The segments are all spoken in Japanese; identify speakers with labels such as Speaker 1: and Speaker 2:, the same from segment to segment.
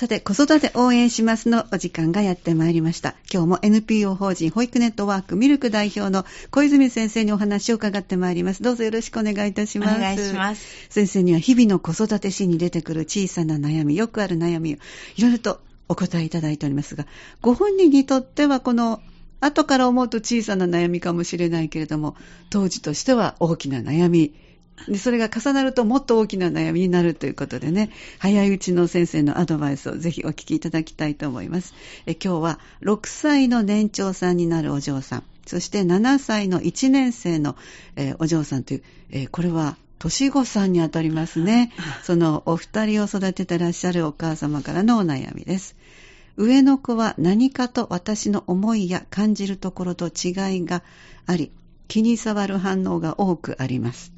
Speaker 1: さて、子育て応援しますのお時間がやってまいりました。今日も NPO 法人保育ネットワークミルク代表の小泉先生にお話を伺ってまいります。どうぞよろしくお願いいたします。
Speaker 2: お願いします。
Speaker 1: 先生には日々の子育て史に出てくる小さな悩み、よくある悩みをいろいろとお答えいただいておりますが、ご本人にとってはこの後から思うと小さな悩みかもしれないけれども、当時としては大きな悩み、でそれが重なるともっと大きな悩みになるということでね、早いうちの先生のアドバイスをぜひお聞きいただきたいと思います。え今日は6歳の年長さんになるお嬢さん、そして7歳の1年生の、えーお嬢さんという、えーこれは年子さんにあたりますね。そのお二人を育ててらっしゃるお母様からのお悩みです。上の子は何かと私の思いや感じるところと違いがあり、気に障る反応が多くあります。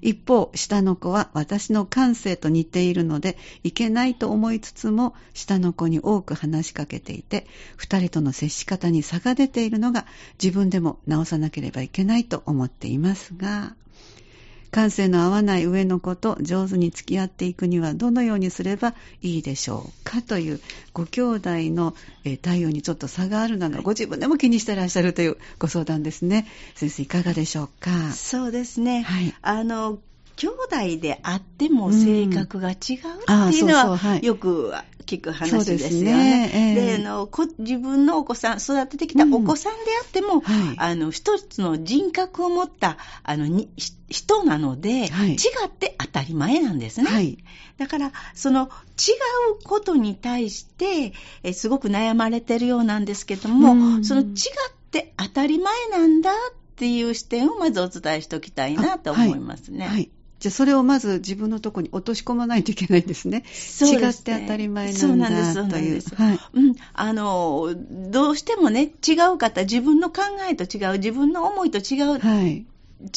Speaker 1: 一方、下の子は私の感性と似ているので、いけないと思いつつも、下の子に多く話しかけていて、二人との接し方に差が出ているのが、自分でも直さなければいけないと思っていますが、感性の合わない上の子と上手に付き合っていくにはどのようにすればいいでしょうかというご兄弟のえー対応にちょっと差があるのがご自分でも気にしてらっしゃるというご相談ですね。先生いかがでしょうか？
Speaker 2: そうですね。
Speaker 1: はい
Speaker 2: あの、兄弟であっても性格が違うっていうのは
Speaker 1: はい
Speaker 2: よく聞く話
Speaker 1: で
Speaker 2: ですすよ
Speaker 1: ね
Speaker 2: ね。
Speaker 1: ええ
Speaker 2: であのこ自分のお子さん、育ててきたお子さんであっても、
Speaker 1: はい
Speaker 2: あの一つの人格を持ったあのにし人なので、
Speaker 1: はい
Speaker 2: 違って当たり前なんですね。
Speaker 1: はい。
Speaker 2: だから、その違うことに対して、えすごく悩まれてるようなんですけども、
Speaker 1: うん
Speaker 2: その違って当たり前なんだっていう視点をまずお伝えしておきたいなと思いますね。
Speaker 1: はい。じゃあそれをまず自分のところに落とし込まないといけないんですね。
Speaker 2: そうですね
Speaker 1: 違って当たり前な
Speaker 2: なんです、
Speaker 1: んだという。
Speaker 2: そうなんです。
Speaker 1: はい。
Speaker 2: うん、あの、どうしてもね、違う方、自分の考えと違う、自分の思いと違う、
Speaker 1: はい。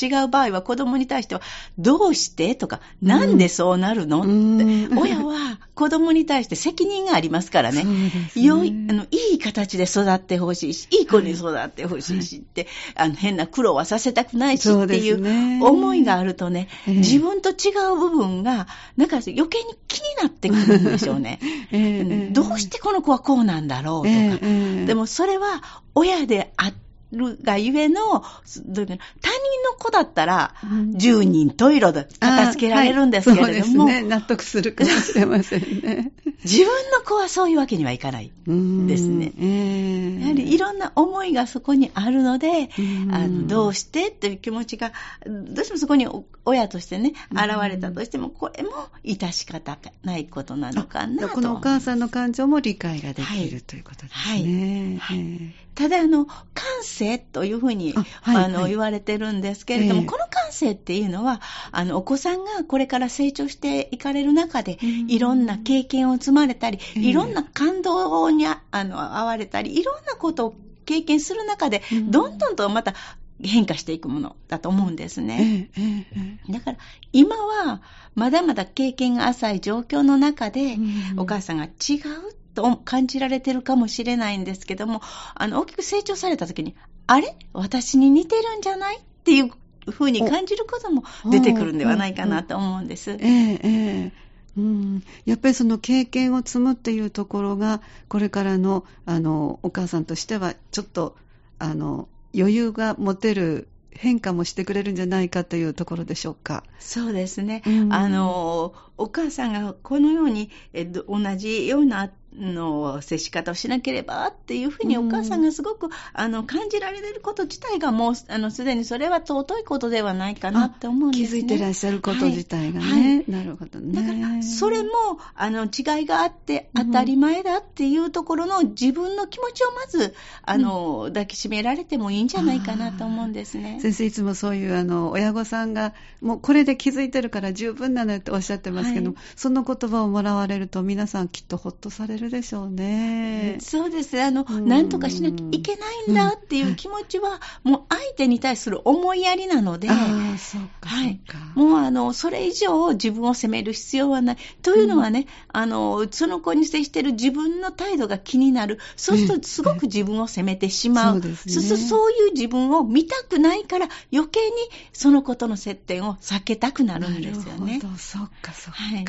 Speaker 2: 違う場合は子供に対しては、どうして？とか、なんでそうなるの、
Speaker 1: うん。
Speaker 2: って、親は子供に対して責任がありますからね。
Speaker 1: ね。
Speaker 2: 良い、あの、いい形で育ってほしいし、いい子に育ってほしいしって、あの、変な苦労はさせたくないしっていう思いがあるとね、
Speaker 1: ええ。
Speaker 2: 自分と違う部分が、なんか余計に気になってくるんでしょうね。
Speaker 1: ええええ。
Speaker 2: どうしてこの子はこうなんだろうとか。
Speaker 1: ええええ。
Speaker 2: でもそれは親であるがゆえの、どういうかな他人の子だったら
Speaker 1: うん、
Speaker 2: 十人十色で片付けられるんですけれども、
Speaker 1: あはいそうですね。納得するかもしれませんね。
Speaker 2: 自分の子はそういうわけにはいかない。
Speaker 1: うん
Speaker 2: ですね
Speaker 1: ええ
Speaker 2: やはりいろんな思いがそこにあるので、
Speaker 1: うん
Speaker 2: あのどうしてっていう気持ちが、どうしてもそこにお親としてね、現れたとしても、これも致し方ないことなのかなと。
Speaker 1: このお母さんの感情も理解ができる、
Speaker 2: はい
Speaker 1: ということですね。
Speaker 2: はい
Speaker 1: え
Speaker 2: ただ、あの、感性というふうに、
Speaker 1: あはい
Speaker 2: あの、
Speaker 1: はい
Speaker 2: 言われてるんですけれども、
Speaker 1: ええ。
Speaker 2: この感性っていうのは、あの、お子さんがこれから成長していかれる中で、
Speaker 1: うん。
Speaker 2: いろんな経験を積まれたり、
Speaker 1: ええ。
Speaker 2: いろんな感動にああの、遭われたり、いろんなことを経験する中で、
Speaker 1: うん。
Speaker 2: どんどんとまた変化していくものだと思うんです
Speaker 1: え
Speaker 2: ね。だから、今は、まだまだ経験が浅い状況の中で、
Speaker 1: うん。
Speaker 2: お母さんが違うと感じられてるかもしれないんですけども、あの、大きく成長された時に、あれ？私に似てるんじゃない？っていうふうに感じることも出てくるんではないかなと思うんです。
Speaker 1: ええええうん、やっぱりその経験を積むっていうところがこれからのあのお母さんとしてはちょっとあの余裕が持てる変化もしてくれるんじゃないかというところでしょうか。
Speaker 2: そうですね。
Speaker 1: うん
Speaker 2: あの、お母さんがこのように、えど同じようなの接し方をしなければっていうふうに
Speaker 1: うん
Speaker 2: お母さんがすごく、あの感じられること自体がもうあのすでにそれは尊いことではないかなって思うんですね。
Speaker 1: 気づいてらっしゃること自体がね。
Speaker 2: はいはい
Speaker 1: なるほどね。
Speaker 2: だから、それも、あの、違いがあって当たり前だっていうところの自分の気持ちをまず、あの、抱きしめられてもいいんじゃないかなと思うんですね。
Speaker 1: 先生いつもそういうあの親御さんがもうこれで気づいてるから十分なのよっておっしゃってますけど、
Speaker 2: はい
Speaker 1: その言葉をもらわれると皆さんきっとほっとされるでしょうね。
Speaker 2: そうですね。あの、
Speaker 1: うん
Speaker 2: なんとかしなきゃいけないんだっていう気持ちは、もう相手に対する思いやりなので、
Speaker 1: ああ、そうか、
Speaker 2: はい。もうあの、それ以上自分を責める必要はない。というのはね、あの、その子に接している自分の態度が気になる。そうするとすごく自分を責めてしまう。
Speaker 1: そうですね
Speaker 2: そうするとそういう自分を見たくないから余計にその子との接点を避けたくなるんですよね
Speaker 1: なる。ほど、そっか、そっか。
Speaker 2: はい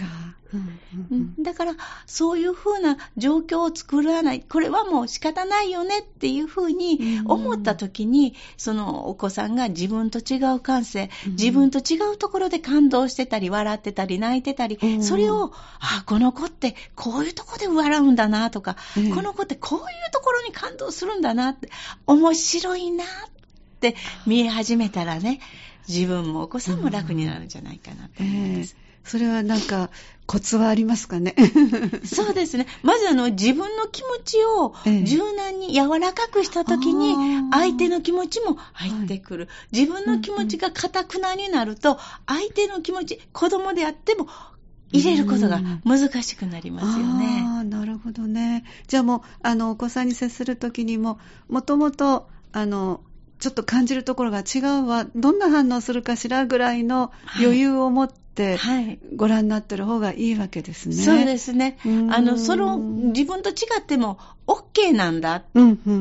Speaker 1: うん
Speaker 2: う
Speaker 1: うん
Speaker 2: んだから、そういうふうな状況を作らない、これはもう仕方ないよねっていうふうに思った時に、そのお子さんが自分と違う感性、自分と違うところで感動してたり、笑ってたり、泣いてたり、それを、あ、この子ってこういうところで笑うんだなとか、この子ってこういうところに感動するんだなって、面白いなって見え始めたらね、自分もお子さんも楽になるんじゃないかなと思います。
Speaker 1: それはなんか、コツはありますかね？
Speaker 2: そうですね。まずあの、自分の気持ちを柔軟に柔らかくしたときに、相手の気持ちも入ってくる。自分の気持ちが堅くなになると、相手の気持ち、子供であっても、入れることが難しくなりますよね。
Speaker 1: ああ、なるほどね。じゃあもう、あの、お子さんに接するときにも、もともと、あの、ちょっと感じるところが違うわ、どんな反応するかしらぐらいの余裕を持って、ご覧になってる方がいいわけですね。
Speaker 2: そうですね。あの、その、自分と違っても OK なんだっ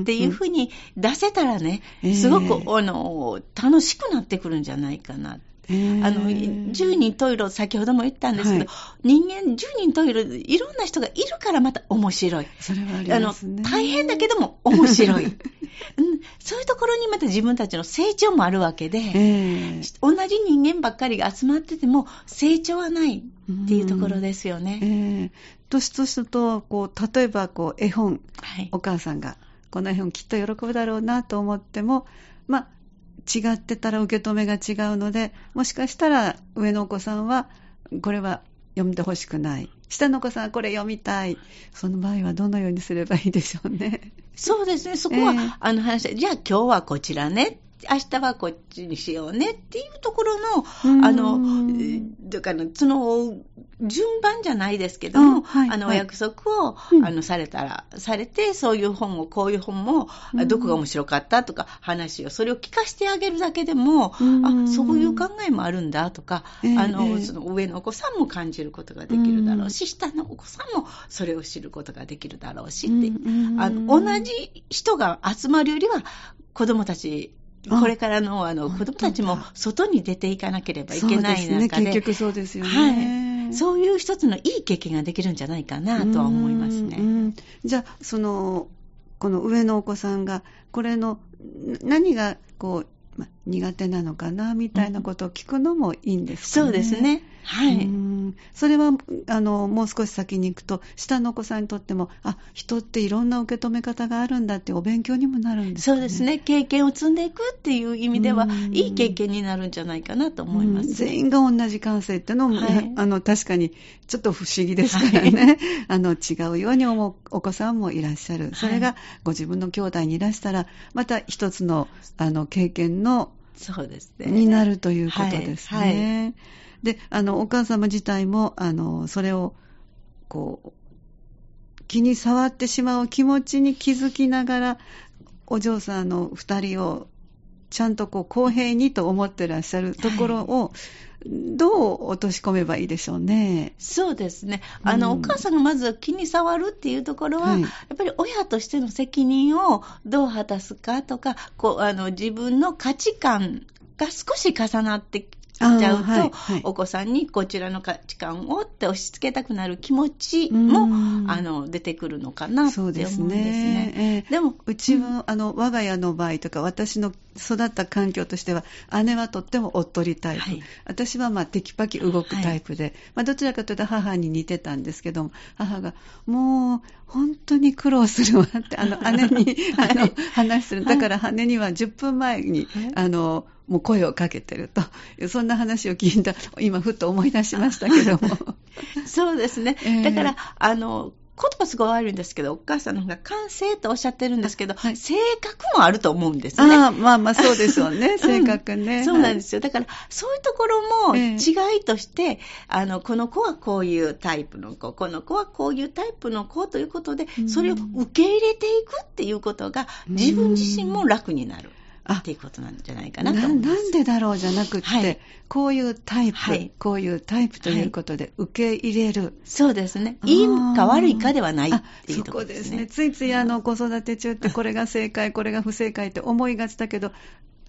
Speaker 2: ていうふうに出せたらね、すごく、あの、楽しくなってくるんじゃないかなあの、10人トイレ、先ほども言ったんですけど、はい、人間10人トイレ、いろんな人がいるからまた面白い。
Speaker 1: それはありますね。
Speaker 2: あの、大変だけども面白い。うん、そういうところにまた自分たちの成長もあるわけで、えー、同じ人間ばっかりが集まってても成長はないっていうところですよね。え
Speaker 1: ー、年々とこう例えばこう絵本、はい、お母さんがこの絵本きっと喜ぶだろうなと思っても、まあ、違ってたら受け止めが違うので、もしかしたら上のお子さんは、これは読んでほしくない。下のお子さんはこれ読みたい。その場合はどのようにすればいいでしょうね。
Speaker 2: そうですね。そこは、えー、あの話じゃあ今日はこちらね明日はこっちにしようねっていうところの、あの、だから、その、順番じゃないですけども、はい、あの、お約束を、あの、されたら、されて、そういう本を、こういう本も、どこが面白かったとか、話を、それを聞かせてあげるだけでも、あ、そういう考えもあるんだとか、あの、その上のお子さんも感じることができるだろうし、下のお子さんもそれを知ることができるだろうしって、あの、同じ人が集まるよりは、子供たちこれからのあの子供たちも外に出ていかなければいけない中で、ね、
Speaker 1: 結局そうですよね、
Speaker 2: はい、そういう一つのいい経験ができるんじゃないかなとは思いますね。
Speaker 1: じゃあそのこの上のお子さんがこれの何がこうま、苦手なのかなみたいなことを聞くのもいいんです
Speaker 2: かね。そうですね。はい。
Speaker 1: それはあのもう少し先に行くと下のお子さんにとってもあ人っていろんな受け止め方があるんだってお勉強にもなるんです
Speaker 2: か、ね、そうですね。経験を積んでいくっていう意味ではいい経験になるんじゃないかなと思います、ね、
Speaker 1: 全員が同じ感性っていうのも、はい、あの確かにちょっと不思議ですからね、はい、あの違うように思うお子さんもいらっしゃる。それがご自分の兄弟にいらしたらまた一つのあの経験の
Speaker 2: そうですね。
Speaker 1: になるということですね。はい。はい、で、あの、お母様自体も、あの、それを、こう、気に触ってしまう気持ちに気づきながら、お嬢さんの二人を、ちゃんとこう、公平にと思ってらっしゃるところを、はいどう落とし込めばいいでしょうね。
Speaker 2: そうですね。あの、うん、お母さんがまず気に障るっていうところは、はい、やっぱり親としての責任をどう果たすかとか、こう、あの、自分の価値観が少し重なってちゃうと、はいはい、お子さんにこちらの価値観をって押し付けたくなる気持ちも、あの出てくるのかなって思うんですね。そうですね。
Speaker 1: えー、でも、うちは、あの、我が家の場合とか、私の育った環境としては、姉はとってもおっとりタイプ。はい、私はまあテキパキ動くタイプで、まあどちらかというと母に似てたんですけども、母が、もう、本当に苦労するわって、あの、姉に、あの、話する。だから姉には10分前に、あの、もう声をかけてると。そんな話を聞いた、今ふっと思い出しましたけども。
Speaker 2: そうですね。えー、だから、あの、言葉すごい悪いんですけど、お母さんの方が完成とおっしゃってるんですけど、はい、性格もあると思うんですね。
Speaker 1: あまあまあそうでしょうね、性格ね、
Speaker 2: うん、そうなんですよ。だから、そういうところも違いとして、えー、あの、この子はこういうタイプの子、この子はこういうタイプの子ということで、それを受け入れていくっていうことが、自分自身も楽になる。っていうことなんじゃないかなと思います。
Speaker 1: なんでだろうじゃなくって、はい、こういうタイプ、はい、こういうタイプということで受け入れる。はい、
Speaker 2: そうですね。いいか悪いかではないっていうところですね。ね。
Speaker 1: ついついあの子育て中ってこれが正解、これが不正解って思いがちだけど、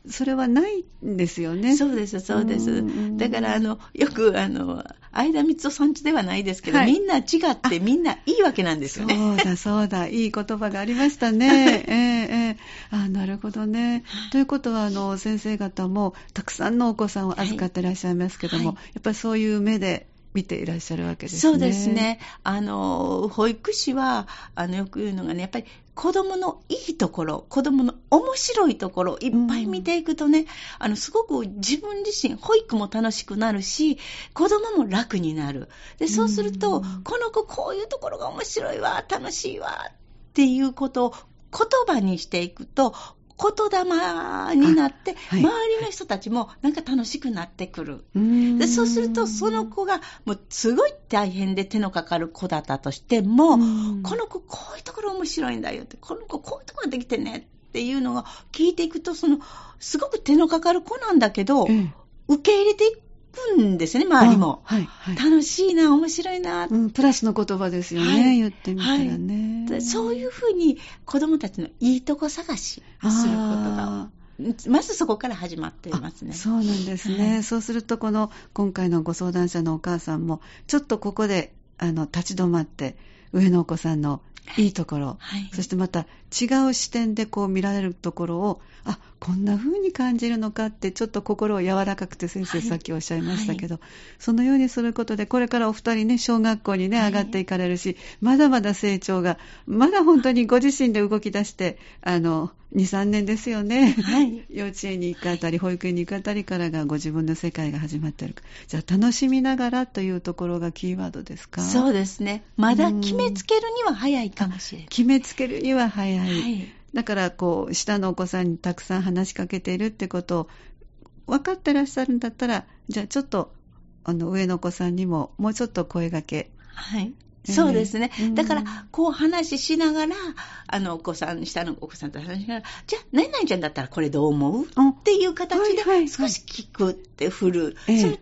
Speaker 1: それはないんですよね。
Speaker 2: そうです、そうです。だから、あの、よく、あの、相田光夫さんちではないですけど、
Speaker 1: はい
Speaker 2: みんな違ってみんないいわけなんですよね。
Speaker 1: そうだ、そうだ、いい言葉がありましたね。ええええあなるほどね。ということは、あの、先生方も、たくさんのお子さんを預かってらっしゃいますけども、
Speaker 2: はい
Speaker 1: やっぱりそういう目で見ていらっしゃるわけですね。
Speaker 2: そうですね。あの、保育士は、あの、よく言うのがね、やっぱり子供のいいところ、子供の面白いところ、いっぱい見ていくとね、あの、すごく自分自身、保育も楽しくなるし、子供も楽になる。で、そうすると、
Speaker 1: うん
Speaker 2: この子こういうところが面白いわ、楽しいわ、っていうことを言葉にしていくと、言霊になって、
Speaker 1: はい。
Speaker 2: 周りの人たちもなんか楽しくなってくる。
Speaker 1: うん。
Speaker 2: でそうすると、その子が、もうすごい大変で手のかかる子だったとしても、
Speaker 1: うん。
Speaker 2: この子こういうところ面白いんだよって、この子こういうところができてねっていうのが聞いていくと、その、すごく手のかかる子なんだけど、
Speaker 1: ええ。
Speaker 2: 受け入れていくんですね、周りも。
Speaker 1: あはい、はい。
Speaker 2: 楽しいな、面白いな、
Speaker 1: うん、プラスの言葉ですよね、
Speaker 2: はい
Speaker 1: 言ってみたらね。
Speaker 2: でそういうふうに子供たちのいいとこ探しをすることが、まずそこから始まっていますね。
Speaker 1: そうなんですね、
Speaker 2: はい
Speaker 1: そうするとこの今回のご相談者のお母さんもちょっとここであの立ち止まって上のお子さんのいいところ、
Speaker 2: はい
Speaker 1: そしてまた違う視点でこう見られるところをあこんな風に感じるのかってちょっと心を柔らかくて先生
Speaker 2: はい。
Speaker 1: さっきおっしゃいましたけど、そのようにすることでこれからお二人ね小学校にね
Speaker 2: はい。
Speaker 1: 上がっていかれるし、まだまだ成長がまだ本当にご自身で動き出してあの23年ですよね、
Speaker 2: はい。
Speaker 1: 幼稚園に行くあたり保育園に行くあたりからがご自分の世界が始まってるじゃあ楽しみながらというところがキーワードですか？
Speaker 2: そうですね。まだ決めつけるには早いかもしれない。
Speaker 1: 決めつけるには早い、
Speaker 2: はい。
Speaker 1: だからこう下のお子さんにたくさん話しかけているってことを分かってらっしゃるんだったらじゃあちょっとあの上のお子さんにももうちょっと声掛け。
Speaker 2: はい。
Speaker 1: ええ
Speaker 2: そうですね。
Speaker 1: うん。
Speaker 2: だから、こう話ししながら、あの、お子さん、下のお子さんと話しながら、じゃあ、何々ちゃんだったらこれどう思う？
Speaker 1: あ
Speaker 2: っていう形
Speaker 1: はいはいはい。
Speaker 2: で、少し聞くって振る。
Speaker 1: ええ。
Speaker 2: その違い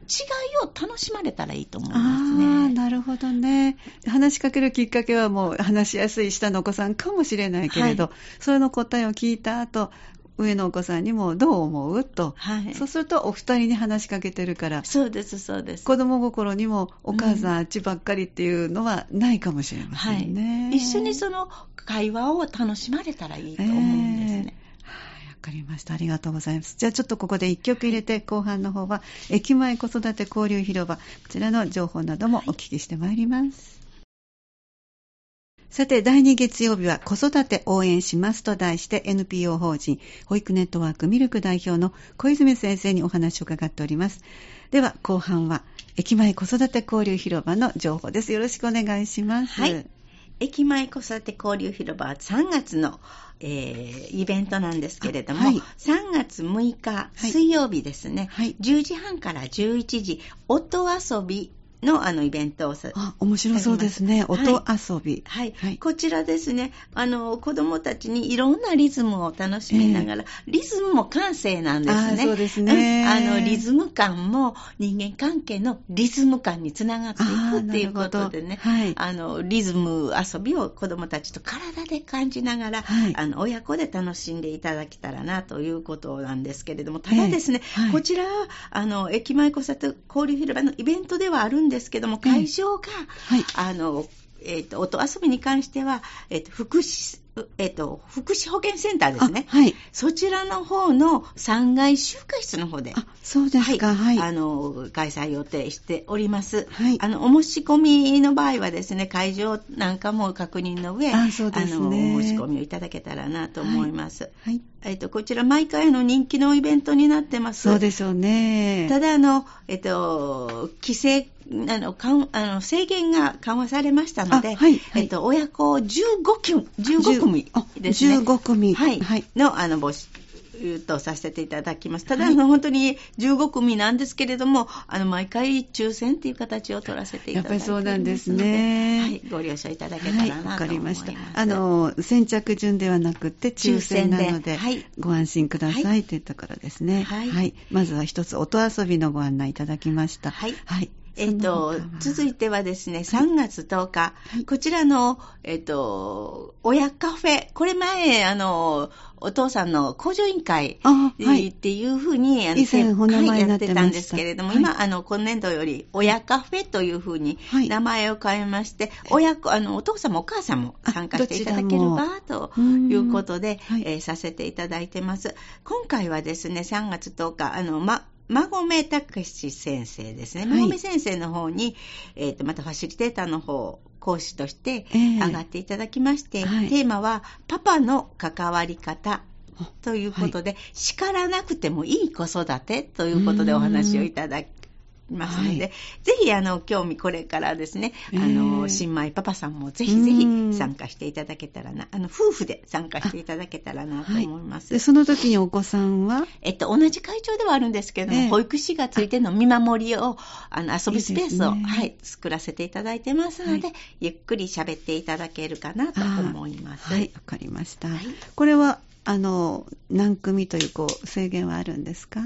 Speaker 2: を楽しまれたらいいと思い
Speaker 1: あ
Speaker 2: ます
Speaker 1: あ
Speaker 2: ね。
Speaker 1: なるほどね。話しかけるきっかけはもう話しやすい下のお子さんかもしれないけれど、
Speaker 2: は
Speaker 1: それの答えを聞いた後上のお子さんにもどう思う？と、
Speaker 2: はい。
Speaker 1: そうするとお二人に話しかけてるから
Speaker 2: そうです、そうです。
Speaker 1: 子供心にもお母さんあっちばっかりっていうのはないかもしれませんね。
Speaker 2: 一緒にその会話を楽しまれたらいいと思うんですね。
Speaker 1: はい、わかりました。ありがとうございます。じゃあちょっとここで一曲入れて、後半の方は、駅前子育て交流広場、こちらの情報などもお聞きしてまいります。さて、第2月曜日は子育て応援しますと題して NPO 法人保育ネットワークミルク代表の小泉先生にお話を伺っております。では、後半は駅前子育て交流広場の情報です。よろしくお願いします。
Speaker 2: はい。駅前子育て交流広場は3月の、えーイベントなんですけれども、
Speaker 1: あはい
Speaker 2: 3月6日
Speaker 1: はい
Speaker 2: 水曜日ですね、
Speaker 1: はい
Speaker 2: 10時半から11時、音遊びのあのイベントをさ
Speaker 1: あ、面白そうですね。
Speaker 2: はい
Speaker 1: 音遊び。
Speaker 2: はい、
Speaker 1: はい。
Speaker 2: こちらですね、あの、子供たちにいろんなリズムを楽しみながら、リズムも感性なんですね。
Speaker 1: あそうですね。
Speaker 2: うん。あの、リズム感も人間関係のリズム感につながっていくっていうことでね、
Speaker 1: なるほど。
Speaker 2: あの、リズム遊びを子供たちと体で感じながら、
Speaker 1: はい。
Speaker 2: あの、親子で楽しんでいただけたらなということなんですけれども、ただですね、
Speaker 1: ええはい。
Speaker 2: こちら、あの、駅前子育て交流広場のイベントではあるんですけども、
Speaker 1: ええ
Speaker 2: 会場が、
Speaker 1: はい
Speaker 2: あの、えっ、と、音遊びに関しては、えっ、と、福祉、えっ、と、福祉保健センターですね。
Speaker 1: あはい。
Speaker 2: そちらの方の3階集会室の方で。
Speaker 1: あ、そうですか。はい。
Speaker 2: あの、開催予定しております。
Speaker 1: はい
Speaker 2: あの、お申し込みの場合はですね、会場なんかも確認の上、
Speaker 1: あそうですね
Speaker 2: あの、お申し込みをいただけたらなと思います。
Speaker 1: はい。
Speaker 2: えっ、と、こちら毎回の人気のイベントになってます。
Speaker 1: そうでしょうね。
Speaker 2: ただ、あの、えっと、規制、あの、かんあの制限が緩和されましたので、
Speaker 1: あはいはい
Speaker 2: えっと、親子15組、15組
Speaker 1: あ
Speaker 2: ですね。
Speaker 1: 15組
Speaker 2: はい。
Speaker 1: はい
Speaker 2: の、あの、募集とさせていただきます。ただ、
Speaker 1: はい
Speaker 2: あの、本当に15組なんですけれども、あの、毎回抽選っていう形を取らせていただいて
Speaker 1: やっぱりそうなんですね
Speaker 2: はい。ご了承いただけた
Speaker 1: はい、
Speaker 2: らなと思います。
Speaker 1: わかりました。あの、先着順ではなくて抽選なので、
Speaker 2: ではい
Speaker 1: ご安心くださ
Speaker 2: はい
Speaker 1: というところですね。
Speaker 2: はい
Speaker 1: まずは一つ音遊びのご案内いただきました。
Speaker 2: はい
Speaker 1: はい。
Speaker 2: えっ、と
Speaker 1: その他は、
Speaker 2: 続いてはですね、3月10日、こちらの、えっ、と、親カフェ、これ前、あの、お父さんの工場委員会、
Speaker 1: あはい。
Speaker 2: っていうふうに、あの
Speaker 1: 以前お名前
Speaker 2: はい
Speaker 1: になってた。
Speaker 2: やってたんですけれども、
Speaker 1: はい。
Speaker 2: 今、あの、今年度より、親カフェというふうに
Speaker 1: はい。
Speaker 2: 名前を変えまして、親子、あの、お父さんもお母さんも参加していただければ、ということで、
Speaker 1: はい。
Speaker 2: えーさせていただいてます。今回はですね、3月10日、あの、ま、馬込隆史先生ですね。
Speaker 1: はい。
Speaker 2: 馬込先生の方に、えっ、と、またファシリテーターの方、講師として
Speaker 1: ええ。
Speaker 2: 上がっていただきまして、
Speaker 1: はい。
Speaker 2: テーマは、パパの関わり方ということで、叱らなくてもいい子育てということでお話をいただきますので、
Speaker 1: はい。
Speaker 2: ぜひ、あの、興味これからですね、あの、
Speaker 1: ええ
Speaker 2: 新米パパさんもぜひぜひ
Speaker 1: うん。
Speaker 2: 参加していただけたらな、あの、夫婦で参加していただけたらなと思います。
Speaker 1: で、その時にお子さんは？
Speaker 2: えっと、同じ会長ではあるんですけれども、
Speaker 1: ええ。
Speaker 2: 保育士がついての見守りを、あの、遊ぶスペースを、
Speaker 1: いいね
Speaker 2: はい、作らせていただいてますので、
Speaker 1: はい。
Speaker 2: ゆっくり喋っていただけるかなと思います。
Speaker 1: はい、わかりました。
Speaker 2: はい。
Speaker 1: これは、あの、何組という、こう、制限はあるんですか？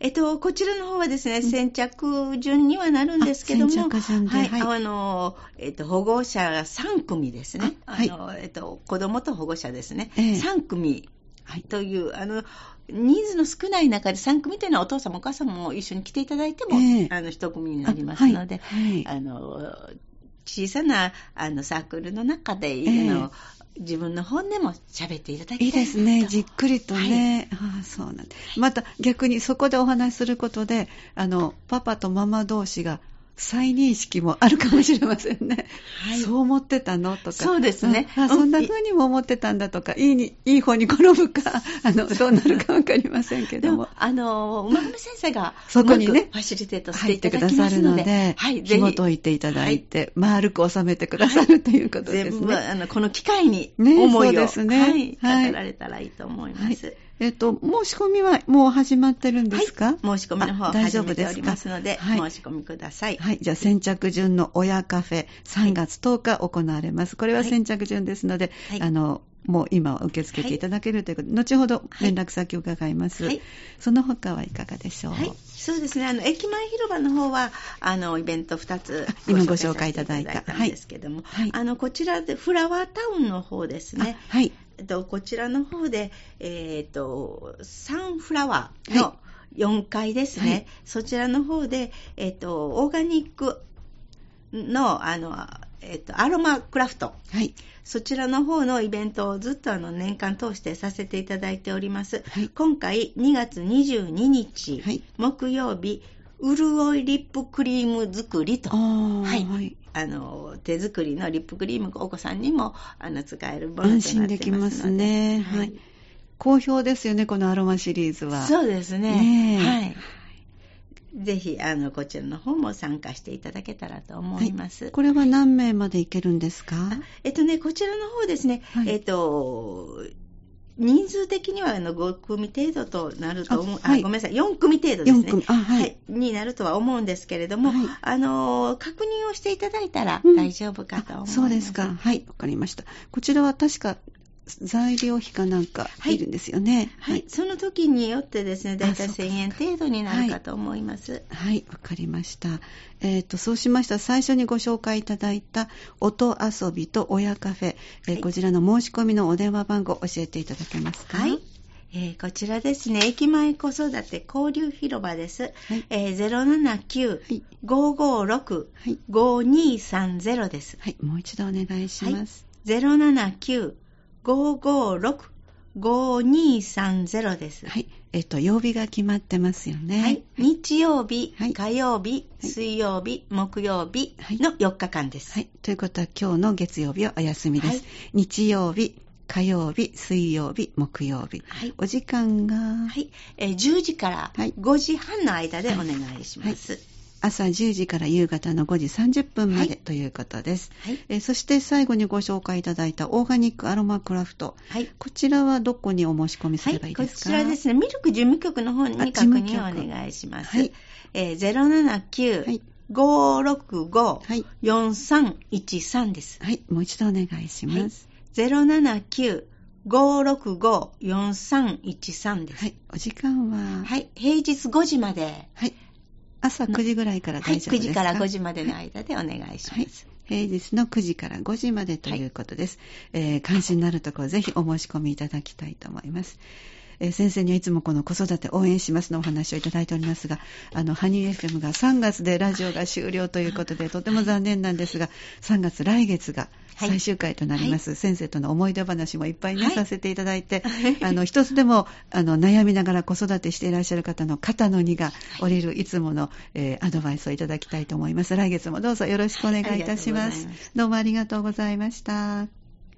Speaker 2: えっと、こちらの方はですね、先着順にはなるんですけども、
Speaker 1: あ先着順で
Speaker 2: はい、
Speaker 1: はい
Speaker 2: あの、えっと、保護者が3組ですね。
Speaker 1: あはい
Speaker 2: の、えっと、子供と保護者ですね。
Speaker 1: ええ
Speaker 2: 3組
Speaker 1: はい。
Speaker 2: という、あの、人数の少ない中で3組というのはお父さんもお母さんも一緒に来ていただいても、
Speaker 1: ええ
Speaker 2: あの、1組になりますので、
Speaker 1: あはい。はい
Speaker 2: あの、小さなあのサークルの中で、
Speaker 1: ええ
Speaker 2: あの自分の本音も喋っていただきたい
Speaker 1: いいですね。じっ
Speaker 2: と
Speaker 1: くりとね。ああ、そうなんだ。また逆にそこでお話しすることで、あの、パパとママ同士が再認識もあるかもしれませんね。
Speaker 2: はい
Speaker 1: そう思ってたの？とか。
Speaker 2: そうですね
Speaker 1: あ、
Speaker 2: うん
Speaker 1: そんな風にも思ってたんだとか、いいに、いい方に転ぶか、あの、どうなるかわかりませんけども
Speaker 2: でも、。あの、馬込先生が、
Speaker 1: そこにね
Speaker 2: ファシリテートして
Speaker 1: 入ってく
Speaker 2: いただき
Speaker 1: ださるの
Speaker 2: ますので、
Speaker 1: で、
Speaker 2: はい、ぜひ、
Speaker 1: 紐解いていただいて、丸く収めてくださるということです
Speaker 2: 全部、
Speaker 1: ね。
Speaker 2: あの、この機会に
Speaker 1: ね
Speaker 2: 思いを、
Speaker 1: そうですね
Speaker 2: はい、
Speaker 1: はい
Speaker 2: 語られたらいいと思いま
Speaker 1: はい
Speaker 2: す。。
Speaker 1: えっと、申し込みはもう始まってるんですか、
Speaker 2: 申し込みの方始めてお
Speaker 1: 丈夫ですか？
Speaker 2: りますので、
Speaker 1: はい
Speaker 2: 申し込みください。
Speaker 1: はい。じゃあ、先着順の親カフェ、3月10日行われます。これは先着順ですので、
Speaker 2: はい
Speaker 1: あの、もう今は受け付けていただけるということで、後ほど連絡先を伺います。
Speaker 2: はい
Speaker 1: その他はいかがでしょう、
Speaker 2: はい、そうですね。あの、駅前広場の方は、あの、イベント2つ
Speaker 1: 今ご紹介いただいた
Speaker 2: んですけども、
Speaker 1: はい
Speaker 2: あの、こちらで、フラワータウンの方ですね。
Speaker 1: あはい。
Speaker 2: えっと、こちらの方で、えっと、サンフラワーの
Speaker 1: は
Speaker 2: 4階ですね。
Speaker 1: はい
Speaker 2: そちらの方で、えっと、オーガニックの、あの、えっと、アロマクラフト。
Speaker 1: はい。
Speaker 2: そちらの方のイベントをずっとあの年間通してさせていただいております。
Speaker 1: はい
Speaker 2: 今回2月22日、
Speaker 1: はい
Speaker 2: 木曜日、潤いリップクリーム作りとはい。あの手作りのリップクリームお子さんにもあの使えるものとな
Speaker 1: 安
Speaker 2: ってますので
Speaker 1: 心できますね。
Speaker 2: は
Speaker 1: はいい。好評ですよね、このアロマシリーズは。
Speaker 2: そうですね。
Speaker 1: ねえ
Speaker 2: はい。ぜひ、あの、こちらの方も参加していただけたらと思います。
Speaker 1: これは何名までいけるんですか？
Speaker 2: あえっとね、こちらの方ですね、
Speaker 1: はい
Speaker 2: えっと、人数的にはあの5組程度となると思う、
Speaker 1: はい。
Speaker 2: ごめんなさい、4組程度ですね。
Speaker 1: 4組。あはい。
Speaker 2: になるとは思うんですけれども、
Speaker 1: はい。
Speaker 2: あの、確認をしていただいたら
Speaker 1: うん。
Speaker 2: 大丈夫かと思います。
Speaker 1: あそうですか。はい、わかりました。こちらは確か材料費かなんか
Speaker 2: はい。
Speaker 1: いるんですよね。
Speaker 2: はい、その時によってですね、だいたい
Speaker 1: あそうか
Speaker 2: 1000円程度になるかと思います。
Speaker 1: はい、わかりました。えっ、と、そうしました。ら最初にご紹介いただいた音遊びと親カフェ、えー
Speaker 2: はい。
Speaker 1: こちらの申し込みのお電話番号教えていただけますか？
Speaker 2: はい。えーこちらですね、駅前子育て交流広場です。
Speaker 1: はい。
Speaker 2: えー
Speaker 1: はい。
Speaker 2: 079-556-5230です。
Speaker 1: はい、もう一度お願いします。
Speaker 2: 079-556-5230です。
Speaker 1: はい、えっ、と、曜日が決まってますよね。
Speaker 2: はい。日曜日、
Speaker 1: はい
Speaker 2: 火曜日、
Speaker 1: はい
Speaker 2: 水曜日、木曜日の4日間です。
Speaker 1: はい。ということは今日の月曜日はお休みです。
Speaker 2: はい
Speaker 1: 日曜日、火曜日、水曜日、木曜日。
Speaker 2: はい
Speaker 1: お時間が、
Speaker 2: はい。えー10時から
Speaker 1: はい
Speaker 2: 5時半の間でお願いします。
Speaker 1: 朝10時から夕方の5時30分まで
Speaker 2: はい
Speaker 1: ということです。
Speaker 2: はい。
Speaker 1: えーそして最後にご紹介いただいたオーガニックアロマクラフト。
Speaker 2: はい。
Speaker 1: こちらはどこにお申し込みすればいい
Speaker 2: こ
Speaker 1: ですか、
Speaker 2: ちらですね、ミルク事務局の方に
Speaker 1: あ
Speaker 2: 確認をお願いします。
Speaker 1: はい
Speaker 2: えー、
Speaker 1: はい。
Speaker 2: 079-565-4313
Speaker 1: はい。
Speaker 2: です。
Speaker 1: はい。もう一度お願いします。
Speaker 2: 079-565-4313です。
Speaker 1: はい。お時間は、
Speaker 2: はい。平日5時まで。
Speaker 1: はい。朝9時ぐらいから
Speaker 2: はい、
Speaker 1: 大丈夫ですか、
Speaker 2: 9時から5時までの間でお願いします。
Speaker 1: 平日の9時から5時までということです。えー関心のあるところ、ぜひお申し込みいただきたいと思います。えー先生にはいつもこの子育て応援しますのお話をいただいておりますが、あの、ハニー FM が3月でラジオが終了ということで、とても残念なんですが、3月来月が
Speaker 2: はい。
Speaker 1: 最終回となります。先生との思い出話もいっぱいね、
Speaker 2: はい。
Speaker 1: させていただいて、あの、一つでも、あの、悩みながら子育てしていらっしゃる方の肩の荷が下りるいつもの、えーアドバイスをいただきたいと思います。来月もどうぞよろしくお願いいたし
Speaker 2: ます。
Speaker 1: どうもありがとうございました。